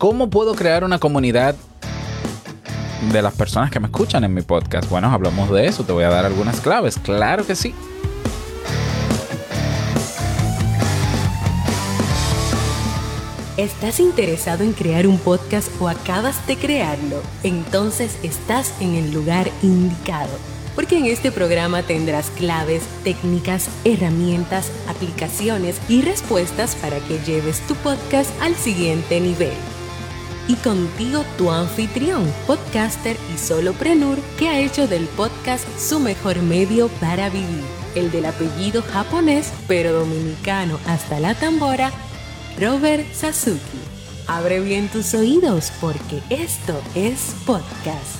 ¿Cómo puedo crear una comunidad de las personas que me escuchan en mi podcast? Bueno, hablamos de eso, te voy a dar algunas claves, claro que sí. ¿Estás interesado en crear un podcast o acabas de crearlo? Entonces estás en el lugar indicado, porque en este programa tendrás claves, técnicas, herramientas, aplicaciones y respuestas para que lleves tu podcast al siguiente nivel. Y contigo tu anfitrión, podcaster y soloprenur que ha hecho del podcast su mejor medio para vivir, el del apellido japonés pero dominicano hasta la tambora, Robert Sasuki. Abre bien tus oídos porque esto es podcast.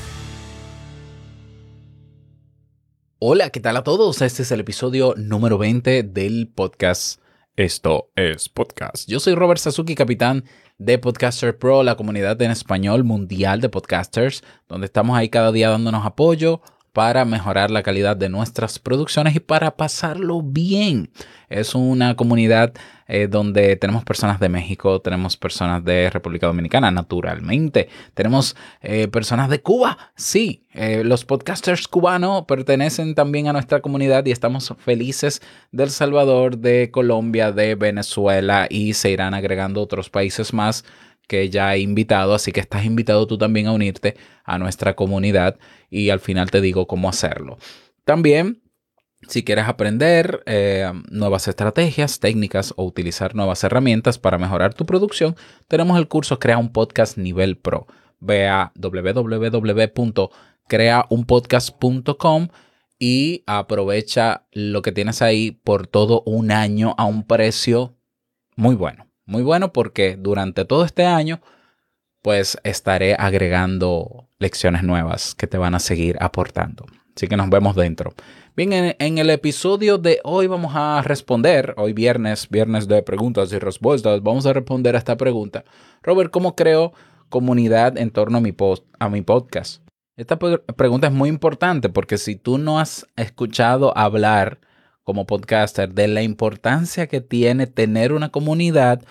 Hola, ¿qué tal a todos? Este es el episodio número 20 del podcast. Esto es podcast. Yo soy Robert Sasuki, capitán de Podcaster Pro, la comunidad en español mundial de podcasters, donde estamos ahí cada día dándonos apoyo para mejorar la calidad de nuestras producciones y para pasarlo bien. Es una comunidad eh, donde tenemos personas de México, tenemos personas de República Dominicana, naturalmente. Tenemos eh, personas de Cuba, sí. Eh, los podcasters cubanos pertenecen también a nuestra comunidad y estamos felices del Salvador, de Colombia, de Venezuela y se irán agregando otros países más que ya he invitado, así que estás invitado tú también a unirte a nuestra comunidad y al final te digo cómo hacerlo. También si quieres aprender eh, nuevas estrategias, técnicas o utilizar nuevas herramientas para mejorar tu producción, tenemos el curso Crea un Podcast Nivel Pro. Ve a www.creaunpodcast.com y aprovecha lo que tienes ahí por todo un año a un precio muy bueno. Muy bueno porque durante todo este año pues estaré agregando lecciones nuevas que te van a seguir aportando. Así que nos vemos dentro. Bien, en, el episodio de hoy vamos a responder, hoy viernes, viernes de preguntas y respuestas, vamos a responder a esta pregunta. Robert, ¿cómo creo comunidad en torno a mi, a mi podcast? Esta pregunta es muy importante porque si tú no has escuchado hablar como podcaster de la importancia que tiene tener una comunidad,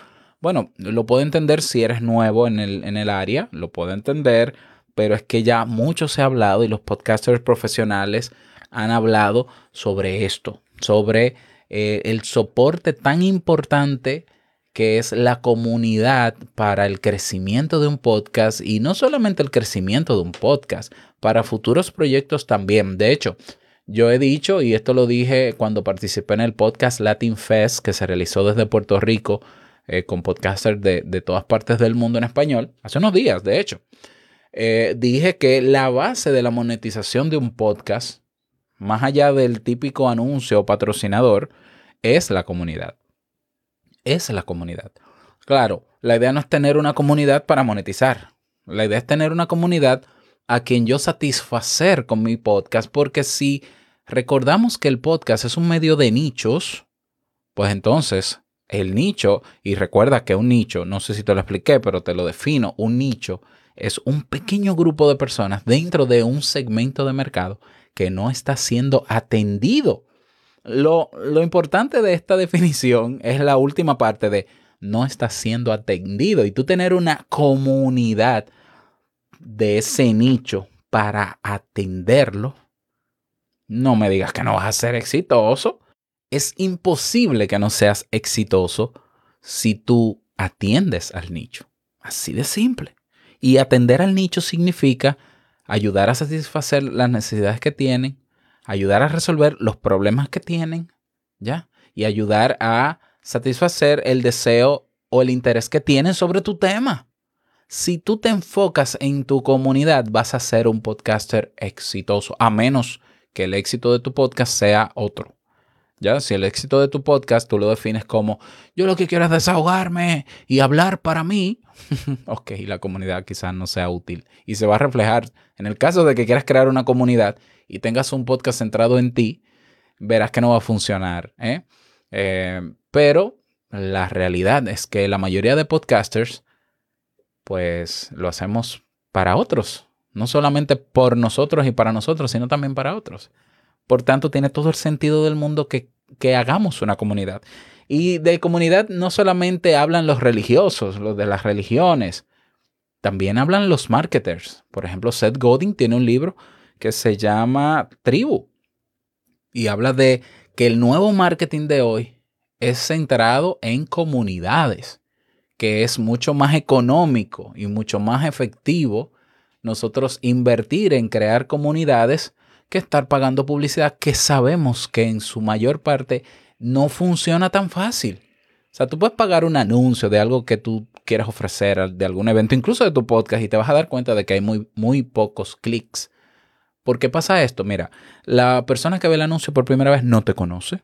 bueno, lo puedo entender si eres nuevo en el, en el área, lo puedo entender, pero es que ya mucho se ha hablado y los podcasters profesionales han hablado sobre esto, sobre eh, el soporte tan importante que es la comunidad para el crecimiento de un podcast y no solamente el crecimiento de un podcast, para futuros proyectos también. De hecho, yo he dicho, y esto lo dije cuando participé en el podcast Latin Fest que se realizó desde Puerto Rico eh, con podcasters de, todas partes del mundo en español, hace unos días, de hecho, eh, dije que la base de la monetización de un podcast, más allá del típico anuncio o patrocinador, es la comunidad. Es la comunidad. Claro, la idea no es tener una comunidad para monetizar. La idea es tener una comunidad a quien yo satisfacer con mi podcast, porque si recordamos que el podcast es un medio de nichos, pues entonces el nicho, y recuerda que un nicho, no sé si te lo expliqué, pero te lo defino, un nicho es un pequeño grupo de personas dentro de un segmento de mercado que no está siendo atendido. Lo, lo importante de esta definición es la última parte de no está siendo atendido y tú tener una comunidad de ese nicho para atenderlo, no me digas que no vas a ser exitoso es imposible que no seas exitoso si tú atiendes al nicho. Así de simple. Y atender al nicho significa ayudar a satisfacer las necesidades que tienen, ayudar a resolver los problemas que tienen, ¿ya? Y ayudar a satisfacer el deseo o el interés que tienen sobre tu tema. Si tú te enfocas en tu comunidad, vas a ser un podcaster exitoso, a menos que el éxito de tu podcast sea otro. ¿Ya? Si el éxito de tu podcast tú lo defines como yo lo que quiero es desahogarme y hablar para mí, ok, la comunidad quizás no sea útil y se va a reflejar en el caso de que quieras crear una comunidad y tengas un podcast centrado en ti, verás que no va a funcionar. ¿eh? Eh, pero la realidad es que la mayoría de podcasters, pues lo hacemos para otros, no solamente por nosotros y para nosotros, sino también para otros. Por tanto, tiene todo el sentido del mundo que, hagamos una comunidad. Y de comunidad no solamente hablan los religiosos, los de las religiones. también hablan los marketers. Por ejemplo, Seth Godin tiene un libro que se llama Tribu y habla de que el nuevo marketing de hoy es centrado en comunidades, que es mucho más económico y mucho más efectivo nosotros invertir en crear comunidades que estar pagando publicidad que sabemos que en su mayor parte no funciona tan fácil. O sea, tú puedes pagar un anuncio de algo que tú quieras ofrecer, de algún evento, incluso de tu podcast, y te vas a dar cuenta de que hay muy, muy pocos clics. ¿Por qué pasa esto? Mira, la persona que ve el anuncio por primera vez no te conoce.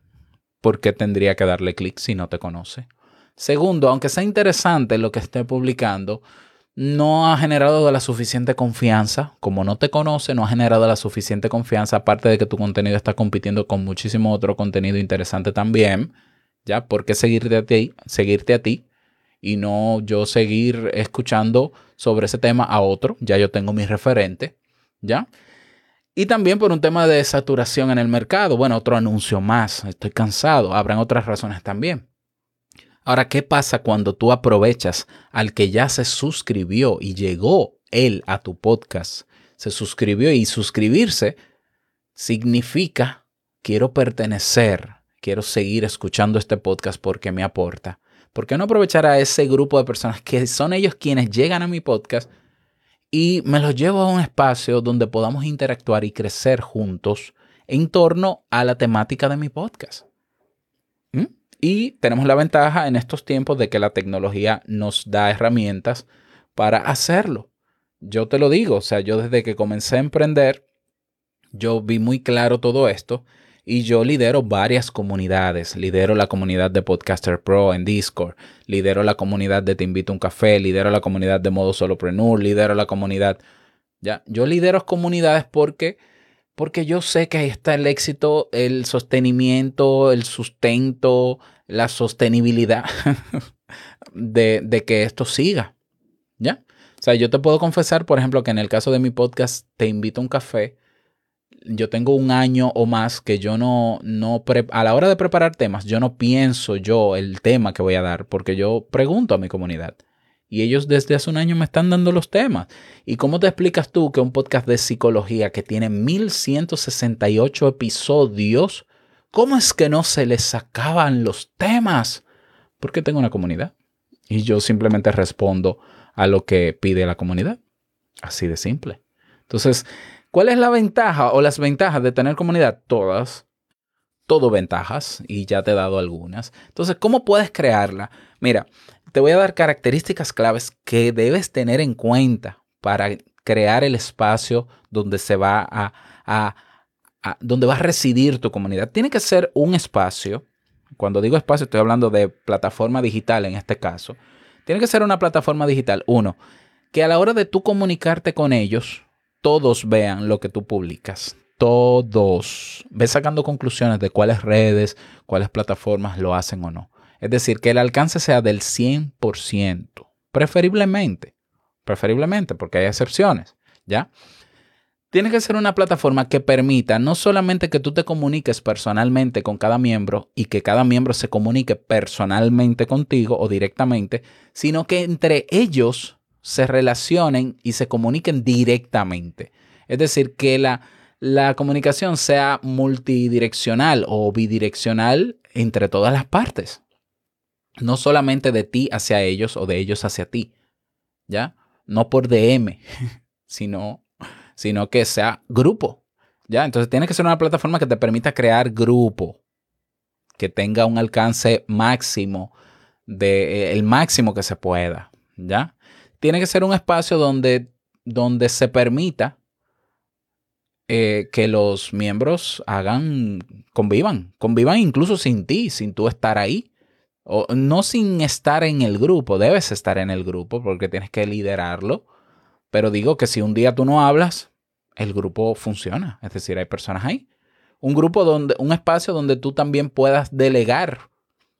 ¿Por qué tendría que darle clic si no te conoce? Segundo, aunque sea interesante lo que esté publicando, no ha generado la suficiente confianza. Como no te conoce, no ha generado la suficiente confianza, aparte de que tu contenido está compitiendo con muchísimo otro contenido interesante también. ¿Ya? ¿Por qué seguirte a ti? Seguirte a ti y no yo seguir escuchando sobre ese tema a otro. Ya yo tengo mi referente, ¿ya? Y también por un tema de saturación en el mercado. Bueno, otro anuncio más. Estoy cansado. Habrán otras razones también. Ahora, ¿qué pasa cuando tú aprovechas al que ya se suscribió y llegó él a tu podcast? Se suscribió y suscribirse significa quiero pertenecer, quiero seguir escuchando este podcast porque me aporta. ¿Por qué no aprovechar a ese grupo de personas que son ellos quienes llegan a mi podcast y me los llevo a un espacio donde podamos interactuar y crecer juntos en torno a la temática de mi podcast? Y tenemos la ventaja en estos tiempos de que la tecnología nos da herramientas para hacerlo. Yo te lo digo, o sea, yo desde que comencé a emprender, yo vi muy claro todo esto y yo lidero varias comunidades. Lidero la comunidad de Podcaster Pro en Discord, lidero la comunidad de Te Invito a un Café, lidero la comunidad de Modo Solopreneur, lidero la comunidad. Ya, yo lidero comunidades porque porque yo sé que ahí está el éxito, el sostenimiento, el sustento, la sostenibilidad de, de, que esto siga. ¿Ya? O sea, yo te puedo confesar, por ejemplo, que en el caso de mi podcast Te invito a un café, yo tengo un año o más que yo no, no a la hora de preparar temas, yo no pienso yo el tema que voy a dar, porque yo pregunto a mi comunidad. Y ellos desde hace un año me están dando los temas. ¿Y cómo te explicas tú que un podcast de psicología que tiene 1168 episodios, cómo es que no se les sacaban los temas? Porque tengo una comunidad. Y yo simplemente respondo a lo que pide la comunidad. Así de simple. Entonces, ¿Cuál es la ventaja o las ventajas de tener comunidad? Todas. Todo ventajas y ya te he dado algunas. Entonces, ¿cómo puedes crearla? Mira, te voy a dar características claves que debes tener en cuenta para crear el espacio donde se va a, donde va a residir tu comunidad. Tiene que ser un espacio. Cuando digo espacio, estoy hablando de plataforma digital en este caso. Tiene que ser una plataforma digital, uno, que a la hora de tú comunicarte con ellos, todos vean lo que tú publicas. Todos. Ve sacando conclusiones de cuáles redes, cuáles plataformas lo hacen o no. Es decir, que el alcance sea del 100%. Preferiblemente. Preferiblemente, porque hay excepciones. ¿Ya? Tiene que ser una plataforma que permita no solamente que tú te comuniques personalmente con cada miembro y que cada miembro se comunique personalmente contigo o directamente, sino que entre ellos se relacionen y se comuniquen directamente. Es decir, que la, la comunicación sea multidireccional o bidireccional entre todas las partes. No solamente de ti hacia ellos o de ellos hacia ti. ¿Ya? No por DM, sino, sino que sea grupo. ¿Ya? Entonces tiene que ser una plataforma que te permita crear grupo, que tenga un alcance máximo, de, eh, el máximo que se pueda. ¿Ya? tiene que ser un espacio donde, donde se permita eh, que los miembros hagan, convivan, convivan incluso sin ti, sin tú estar ahí. O, no sin estar en el grupo, debes estar en el grupo porque tienes que liderarlo. Pero digo que si un día tú no hablas, el grupo funciona. Es decir, hay personas ahí. Un grupo donde, un espacio donde tú también puedas delegar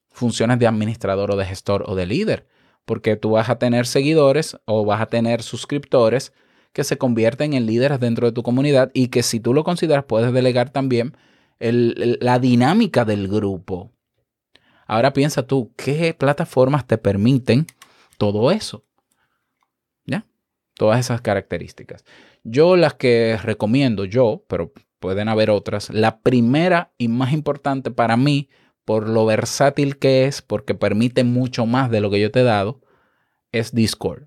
funciones de administrador o de gestor o de líder porque tú vas a tener seguidores o vas a tener suscriptores que se convierten en líderes dentro de tu comunidad y que si tú lo consideras puedes delegar también la dinámica del grupo. Ahora piensa tú, ¿qué plataformas te permiten todo eso? Todas esas características. Yo las que recomiendo yo, pero pueden haber otras. La primera y más importante para mí, por lo versátil que es, porque permite mucho más de lo que yo te he dado, es Discord.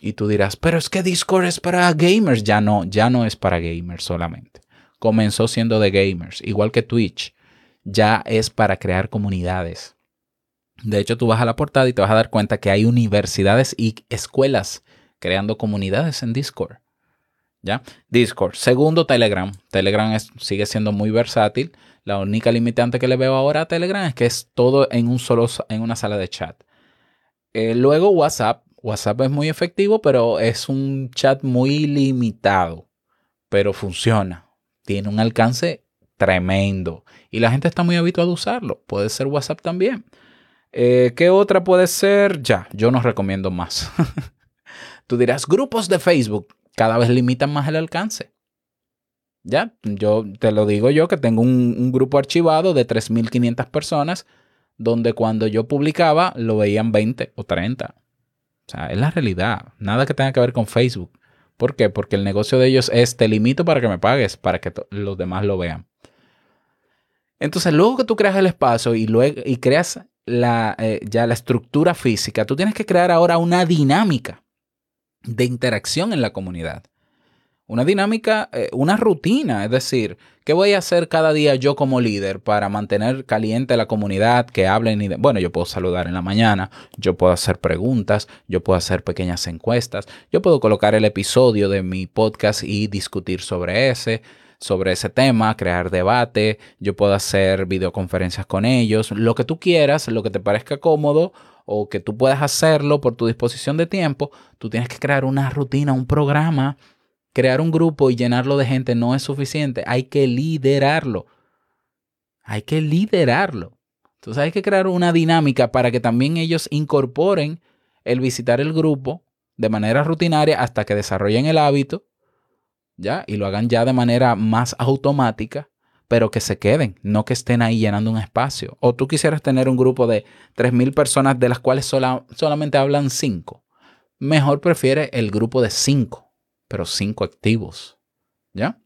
Y tú dirás, pero es que Discord es para gamers. Ya no, ya no es para gamers solamente. Comenzó siendo de gamers, igual que Twitch. Ya es para crear comunidades. De hecho, tú vas a la portada y te vas a dar cuenta que hay universidades y escuelas creando comunidades en Discord. ¿Ya? Discord. Segundo, Telegram. Telegram sigue siendo muy versátil. La única limitante que le veo ahora a Telegram es que es todo en un solo en una sala de chat. Eh, luego WhatsApp. WhatsApp es muy efectivo, pero es un chat muy limitado. Pero funciona. Tiene un alcance tremendo. Y la gente está muy habituada a usarlo. Puede ser WhatsApp también. Eh, ¿Qué otra puede ser? Ya, yo no recomiendo más. Tú dirás, grupos de Facebook cada vez limitan más el alcance. Ya, yo te lo digo yo que tengo un, grupo archivado de 3.500 personas donde cuando yo publicaba lo veían 20 o 30. O sea, es la realidad. Nada que tenga que ver con Facebook. ¿Por qué? Porque el negocio de ellos es te limito para que me pagues, para que los demás lo vean. Entonces, luego que tú creas el espacio y, luego, y creas la, eh, ya la estructura física, tú tienes que crear ahora una dinámica de interacción en la comunidad. Una dinámica, eh, una rutina, es decir, ¿qué voy a hacer cada día yo como líder para mantener caliente la comunidad, que hablen y... bueno, yo puedo saludar en la mañana, yo puedo hacer preguntas, yo puedo hacer pequeñas encuestas, yo puedo colocar el episodio de mi podcast y discutir sobre ese, sobre ese tema, crear debate, yo puedo hacer videoconferencias con ellos, lo que tú quieras, lo que te parezca cómodo o que tú puedas hacerlo por tu disposición de tiempo, tú tienes que crear una rutina, un programa. Crear un grupo y llenarlo de gente no es suficiente, hay que liderarlo. Hay que liderarlo. Entonces hay que crear una dinámica para que también ellos incorporen el visitar el grupo de manera rutinaria hasta que desarrollen el hábito ¿ya? Y lo hagan ya de manera más automática, pero que se queden, no que estén ahí llenando un espacio. O tú quisieras tener un grupo de 3.000 personas de las cuales solamente hablan 5. Mejor prefiere el grupo de 5, pero 5 activos, ¿ya?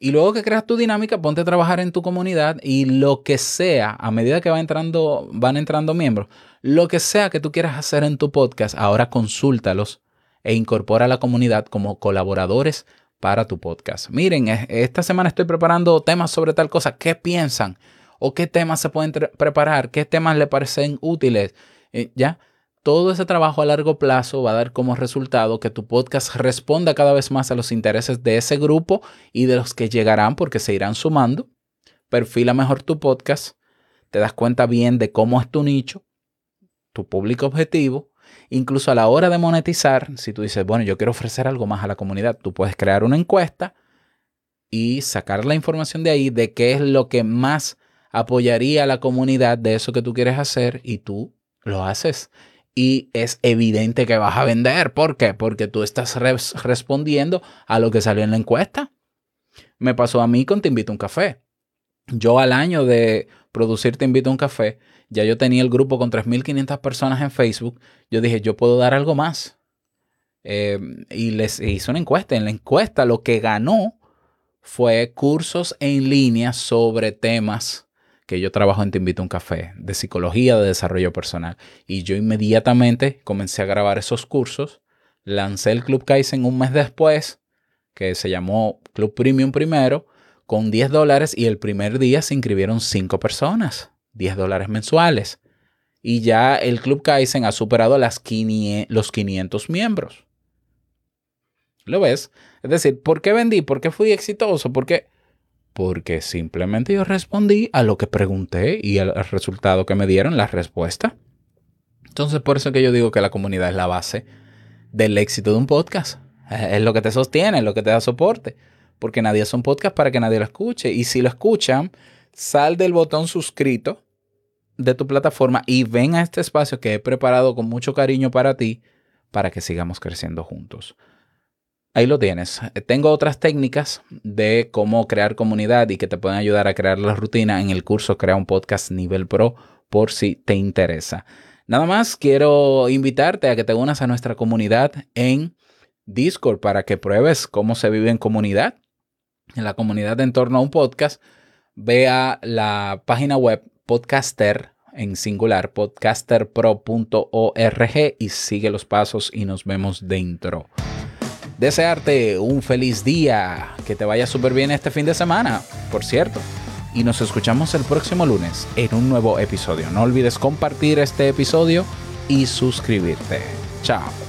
Y luego que creas tu dinámica, ponte a trabajar en tu comunidad y lo que sea, a medida que va entrando, van entrando miembros, lo que sea que tú quieras hacer en tu podcast, ahora consúltalos e incorpora a la comunidad como colaboradores para tu podcast. Miren, esta semana estoy preparando temas sobre tal cosa. ¿Qué piensan? ¿O qué temas se pueden preparar? ¿Qué temas le parecen útiles? Eh, ¿Ya? Todo ese trabajo a largo plazo va a dar como resultado que tu podcast responda cada vez más a los intereses de ese grupo y de los que llegarán porque se irán sumando. Perfila mejor tu podcast, te das cuenta bien de cómo es tu nicho, tu público objetivo Incluso a la hora de monetizar, si tú dices, bueno, yo quiero ofrecer algo más a la comunidad, tú puedes crear una encuesta y sacar la información de ahí de qué es lo que más apoyaría a la comunidad de eso que tú quieres hacer y tú lo haces. Y es evidente que vas a vender. ¿Por qué? Porque tú estás respondiendo a lo que salió en la encuesta. Me pasó a mí con Te invito a un café. Yo al año de producir Te invito a un café, ya yo tenía el grupo con 3.500 personas en Facebook, yo dije, yo puedo dar algo más. Em, y les hice una encuesta. En la encuesta lo que ganó fue cursos en línea sobre temas que yo trabajo en Te Invito a un Café, de psicología, de desarrollo personal. Y yo inmediatamente comencé a grabar esos cursos, lancé el Club Kaizen un mes después, que se llamó Club Premium primero, con 10 dólares y el primer día se inscribieron 5 personas. 10 dólares mensuales. Y ya el Club Kaizen ha superado las los 500 miembros. ¿Lo ves? Es decir, ¿por qué vendí? ¿Por qué fui exitoso? ¿Por qué? Porque simplemente yo respondí a lo que pregunté y al resultado que me dieron, la respuesta. Entonces, por eso que yo digo que la comunidad es la base del éxito de un podcast. Es lo que te sostiene, es lo que te da soporte. Porque nadie es un podcast para que nadie lo escuche. Y si lo escuchan, sal del botón suscrito de tu plataforma y ven a este espacio que he preparado con mucho cariño para ti para que sigamos creciendo juntos. Ahí lo tienes. Tengo otras técnicas de cómo crear comunidad y que te pueden ayudar a crear la rutina en el curso Crea un podcast nivel pro por si te interesa. Nada más quiero invitarte a que te unas a nuestra comunidad en Discord para que pruebes cómo se vive en comunidad. En la comunidad en torno a un podcast, vea la página web podcaster en singular podcasterpro.org y sigue los pasos y nos vemos dentro. Desearte un feliz día, que te vaya súper bien este fin de semana, por cierto. Y nos escuchamos el próximo lunes en un nuevo episodio. No olvides compartir este episodio y suscribirte. Chao.